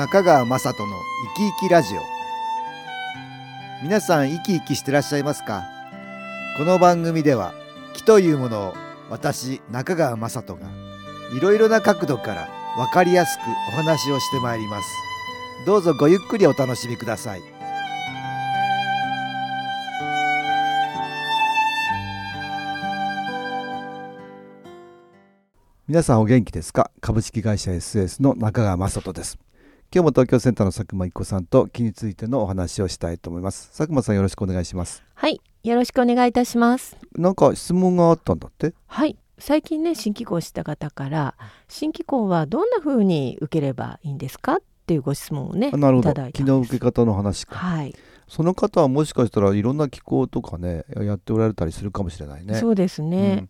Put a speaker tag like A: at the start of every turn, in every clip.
A: 中川雅人の生き生きラジオ。皆さん生き生きしてらっしゃいますか？この番組では気というものを私中川雅人がいろいろな角度から分かりやすくお話をしてまいります。どうぞごゆっくりお楽しみください。皆さんお元気ですか？株式会社 SS の中川雅人です。今日も東京センターの佐久間一子さんと気についてのお話をしたいと思います。佐久間さんよろしくお願いします。
B: はい、よろしくお願いいたします。
A: なんか質問があったんだって？
B: はい、最近ね新機構をした方から新機構はどんな風に受ければいいんですかっていうご質問をね
A: あなるほど。
B: いただいた
A: 気の受け方の話か。
B: はい、
A: その方はもしかしたらいろんな気候とかねやっておられたりするかもしれないね。
B: そうですね。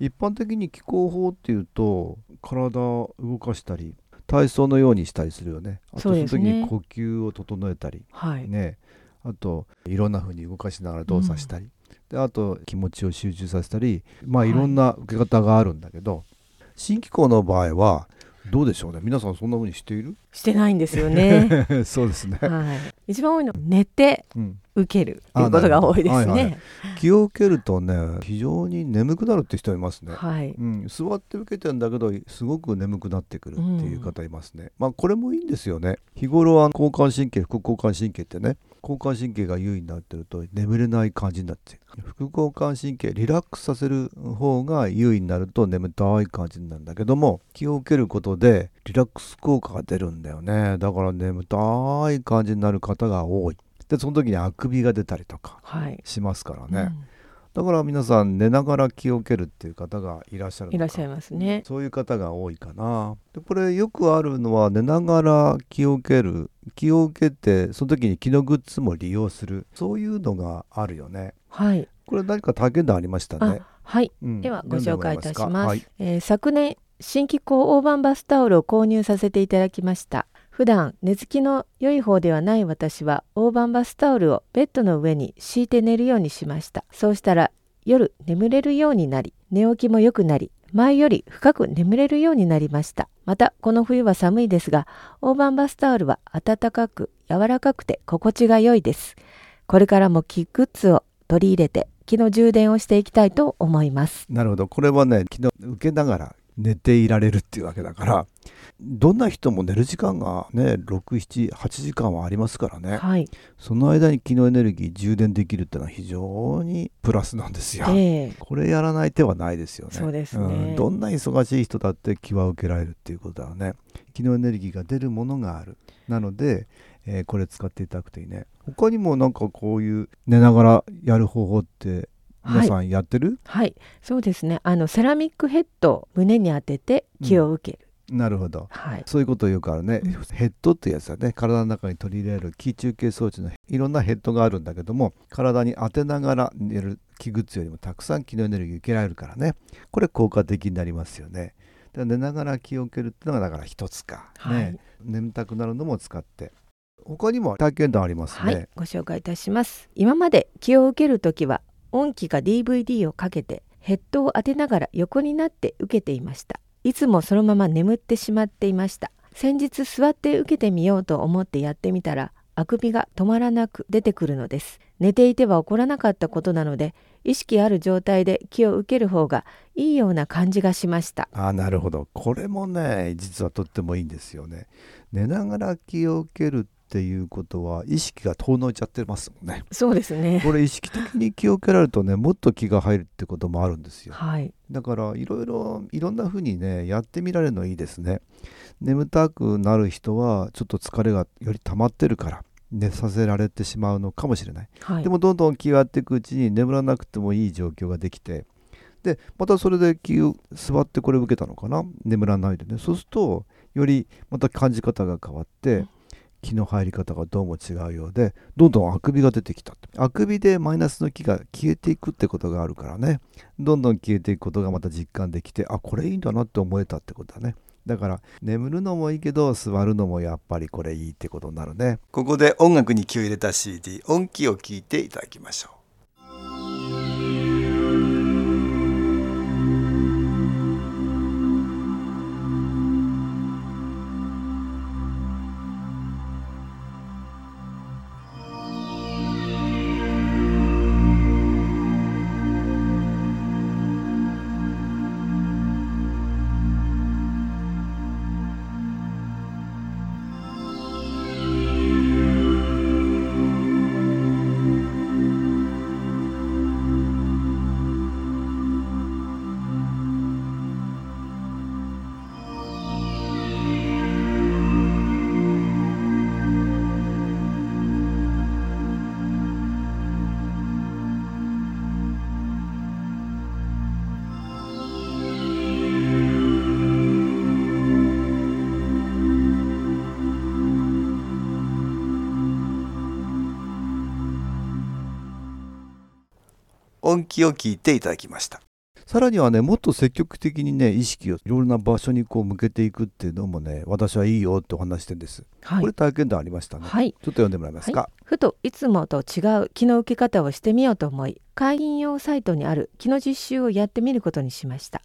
A: うん、一般的に気候法っていうと体を動かしたり体操のようにしたりするよね。あと
B: そ
A: の時に呼吸を整えたり。
B: はい、
A: ね。あといろんな風に動かしながら動作したり、であと気持ちを集中させたり。まあ
B: はい。
A: いろんな受け方があるんだけど、新気候の場合はどうでしょうね。皆さんそんな風にしている？
B: してないんですよね。
A: そうですね、
B: はい、一番多いのは寝て
A: うん、
B: 受けるっていうことが多いです
A: あなるほどはいは
B: ね。
A: 気を受けるとね非常に眠くなるって人いますね、
B: はい、
A: うん、座って受けてんだけどすごく眠くなってくるっていう方いますね、まあこれもいいんですよね。日頃は交感神経副交感神経ってね交感神経が優位になってると眠れない感じになって副交感神経リラックスさせる方が優位になると眠たい感じになるんだけども気を受けることでリラックス効果が出るんだよね。だから眠たい感じになる方が多い。でその時にあくびが出たりとか
B: はい、
A: しますからね、
B: うん
A: だから皆さん寝ながら気を受けるっていう方がいらっしゃる
B: いらっしゃいますね。
A: そういう方が多いかな。でこれよくあるのは寝ながら気を受ける気を受けてその時に気のグッズも利用する。そういうのがあるよね。
B: はい、
A: これ何か体験談ありましたね。
B: あ、はい、
A: うん。
B: ではご紹介いたします。
A: はい。
B: えー昨年新機構大判バスタオルを購入させていただきました普段寝つきの良い方ではない私は大判バスタオルをベッドの上に敷いて寝るようにしました。そうしたら夜眠れるようになり寝起きも良くなり前より深く眠れるようになりました。またこの冬は寒いですが大判バスタオルは暖かく柔らかくて心地が良いです。これからもキッグッズを取り入れて気の充電をしていきたいと思います。
A: なるほど。これはね気の受けながら寝ていられるっていうわけだからどんな人も寝る時間がね678時間はありますからね
B: はい
A: その間に気のエネルギー充電できるってのは非常にプラスなんですよ。
B: ええ
A: これやらない手はないですよね。
B: そうですね
A: んどんな忙しい人だって気は受けられるっていうことだよね。気のエネルギーが出るものがある。なので、えーこれ使っていただくといいね。他にもなんかこういう寝ながらやる方法って皆さんやってる、
B: はい、そうですね。あのセラミックヘッドを胸に当てて気を受ける。
A: なるほど。
B: はい。
A: そういうことよくあるね、
B: うん。
A: ヘッドってやつだね。体の中に取り入れる気中継装置のいろんなヘッドがあるんだけども体に当てながら寝る気グッズよりもたくさん気のエネルギー受けられるからね。これ効果的になりますよね。で寝ながら気を受けるっていうのがだから一つか、
B: はい。
A: ね。眠たくなるのも使って。他にも体験談ありますね、
B: はい、ご紹介いたします。今まで気を受けるときは音機か DVD をかけてヘッドを当てながら横になって受けていました。いつもそのまま眠ってしまっていました。先日座って受けてみようと思ってやってみたらあくびが止まらなく出てくるのです。寝ていては起こらなかったことなので意識ある状態で気を受ける方がいいような感じがしました。
A: ああなるほどこれもね実はとってもいいんですよね寝ながら気を受けるっていうことは意識が遠のいちゃってますもんね。
B: そうですね。
A: これ意識的に気を受けられるとねもっと気が入るってこともあるんですよ。
B: はい。
A: だからいろいろいろんな風にねやってみられるのいいですね。眠たくなる人はちょっと疲れがより溜まってるから寝させられてしまうのかもしれない、
B: はい。
A: でもどんどん気がやっていくうちに眠らなくてもいい状況ができてでまたそれで気を座ってこれを受けたのかな？眠らないでね。そうするとよりまた感じ方が変わって、
B: うん
A: 気の入り方がどうも違うようでどんどんあくびが出てきたあくびでマイナスの気が消えていくってことがあるからね。どんどん消えていくことがまた実感できてあこれいいんだなって思えたってことだね。だから眠るのもいいけど座るのもやっぱりこれいいってことになるね。ここで音楽に気を入れた CD 音気を聞いていただきましょう。音気を聞いていただきました。さらにはねもっと積極的にね意識をいろんな場所にこう向けていくっていうのもね私はいいよってお話してんです、はい、これ体験談ありましたね、はい、ちょっと読んでもらえますか、はい、
B: ふといつもと違う気の受け方をしてみようと思い会員用サイトにある気の実習をやってみることにしました。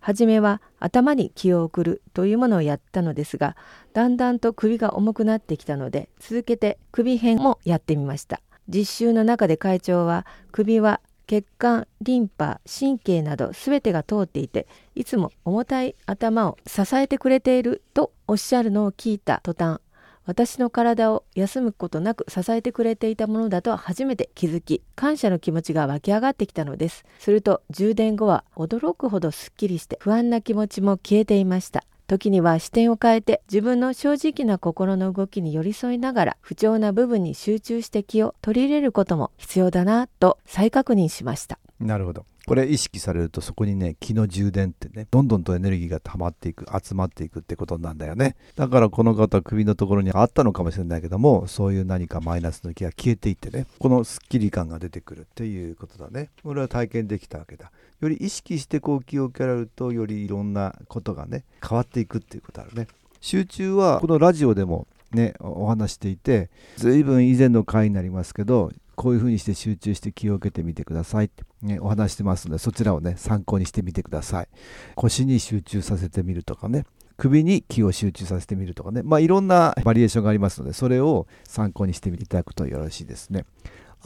B: 初めは頭に気を送るというものをやったのですがだんだんと首が重くなってきたので続けて首編もやってみました。実習の中で会長は首は血管リンパ神経など全てが通っていていつも重たい頭を支えてくれているとおっしゃるのを聞いた途端私の体を休むことなく支えてくれていたものだと初めて気づき感謝の気持ちが湧き上がってきたのです。すると充電後は驚くほどすっきりして不安な気持ちも消えていました。時には視点を変えて自分の正直な心の動きに寄り添いながら不調な部分に集中して気を取り入れることも必要だなと再確認しました。
A: なるほど。これ意識されるとそこにね気の充電ってねどんどんとエネルギーが溜まっていく集まっていくってことなんだよね。だからこの方首のところにあったのかもしれないけどもそういう何かマイナスの気が消えていってねこのスッキリ感が出てくるっていうことだね。これは体験できたわけだ。より意識してこう気を受けられるとよりいろんなことがね変わっていくっていうことあるね。集中はこのラジオでもねお話していて随分以前の回になりますけどこういうふうにして集中して気を受けてみてくださいって、ね、お話してますのでそちらをね参考にしてみてください腰に集中させてみるとかね首に気を集中させてみるとかねまあいろんなバリエーションがありますのでそれを参考にしてみていただくとよろしいですね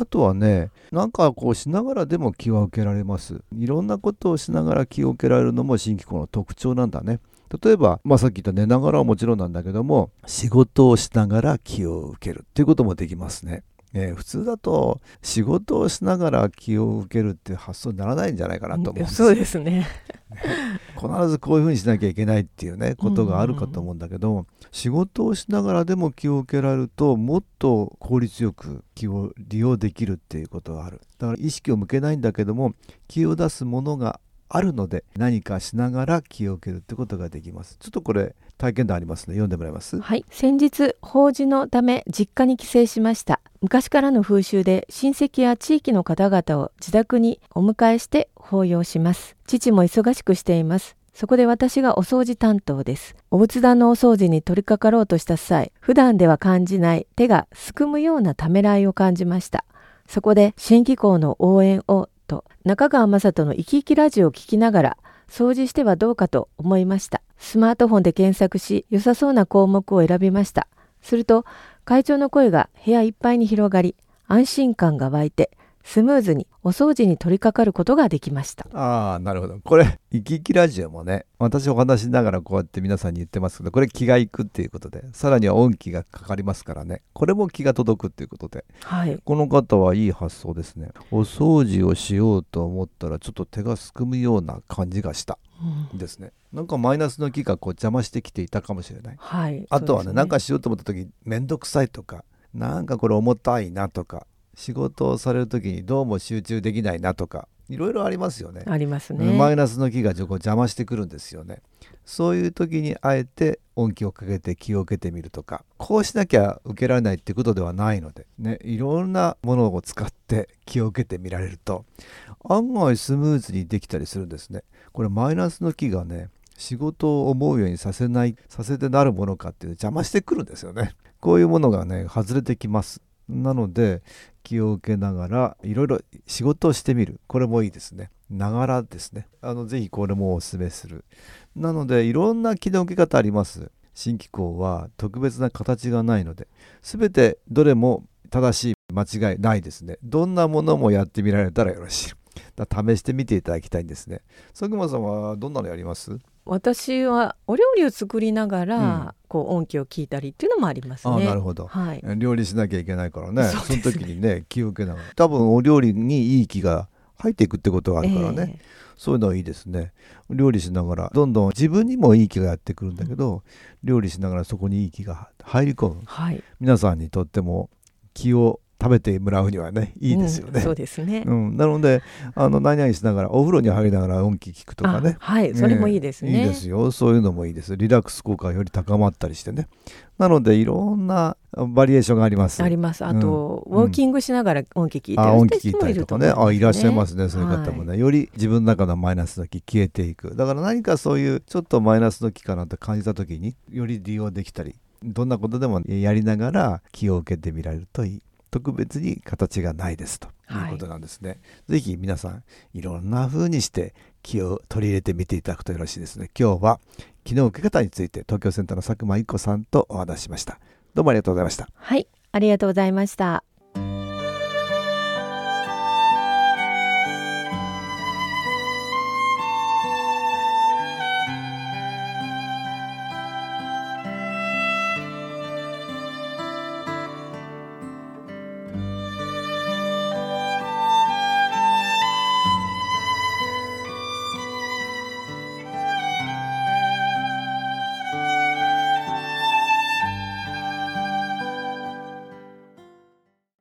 A: あとはね、なんかこうしながらでも気は受けられます。いろんなことをしながら気を受けられるのも新機構の特徴なんだね。例えば、まあ、さっき言った寝ながらはもちろんなんだけども、仕事をしながら気を受けるっていうこともできますね。えー、普通だと仕事をしながら気を受けるっていう発想にならないんじゃないかなと思うんです
B: そうですね。
A: 必ずこういうふうにしなきゃいけないっていうねことがあるかと思うんだけど、仕事をしながらでも気を受けられるともっと効率よく気を利用できるっていうことがある。だから意識を向けないんだけども気を出すものがあるので何かしながら気を受けるってことができます。ちょっとこれ体験談ありますね。読んでもらえます？
B: はい。先日法事のため実家に帰省しました昔からの風習で親戚や地域の方々を自宅にお迎えして法要します父も忙しくしていますそこで私がお掃除担当です。お仏壇のお掃除に取り掛かろうとした際、普段では感じない手がすくむようなためらいを感じました。そこで新機構の応援をと中川雅人の生き生きラジオを聞きながら掃除してはどうかと思いました。スマートフォンで検索し良さそうな項目を選びました。すると会長の声が部屋いっぱいに広がり安心感が湧いてスムーズにお掃除に取り掛かることができました。
A: ああなるほど。これ「生き生きラジオ」もね私お話しながらこうやって皆さんに言ってますけどこれ気がいくっていうことでさらには音気がかかりますからね。これも気が届くっていうことで、はい、この方はいい発想ですね。お掃除をしようと思ったらちょっと手がすくむような感じがした、うん、ですね。なんかマイナスの気がこう邪魔してきていたかもしれない、はい、あとはね何、ね、かしようと思った時面倒くさいとかなんかこれ重たいなとか仕事をされる時にどうも集中できないなとかいろいろありますよね。
B: ありますね。
A: マイナスの気が邪魔してくるんですよね。そういう時にあえて音気をかけて気を受けてみるとかこうしなきゃ受けられないってことではないので、ね、いろんなものを使って気を受けてみられると案外スムーズにできたりするんですね。これマイナスの気がね仕事を思うようにさせないさせてなるものかっていう邪魔してくるんですよね。こういうものがね外れてきます。なので気を受けながらいろいろ仕事をしてみる。これもいいですね。ながらですね。あのぜひこれもおすすめする。なのでいろんな気の受け方あります。新機構は特別な形がないので全てどれも正しい間違いないですね。どんなものもやってみられたらよろしい。だ試してみていただきたいんですね。佐久間さんはどんなのやります？
B: 私はお料理を作りながら、うん、こう音気を聞いたりっていうのもありますね。
A: なるほど、はい、料理しなきゃいけないからね。その時にね気を受けながら。多分お料理にいい気が入っていくってことがあるからね、えー、そういうのはいいですね。料理しながらどんどん自分にもいい気がやってくるんだけど、うん、料理しながらそこにいい気が入り込む、はい、皆さんにとっても気を食べてもらうにはねいいですよね。
B: うんそうですね。
A: うん、なのであの何々しながらお風呂に入りながら音気聞くとかね。
B: あはい、それもいいですね。
A: ええいいですよ。そういうのもいいです。リラックス効果がより高まったりしてね。なのでいろんなバリエーションがあります。
B: あります。あと、
A: うん。
B: ウォーキングしながら音気聞いてる
A: あ音聞
B: い
A: いたりとか
B: ると思います、
A: ね。あいらっしゃいますねそういう方もね、
B: は
A: より自分の中のマイナスの気消えていく。だから何かそういうちょっとマイナスの気かなと感じた時により利用できたりどんなことでもやりながら気を受けてみられるといい特別に形がないですということなんですね、ぜひ皆さんいろんな風にして気を取り入れてみていただくとよろしいですね。今日は気の受け方について東京センターの佐久間一子さんとお話ししました。どうもありがとうございました。
B: はい、ありがとうございました。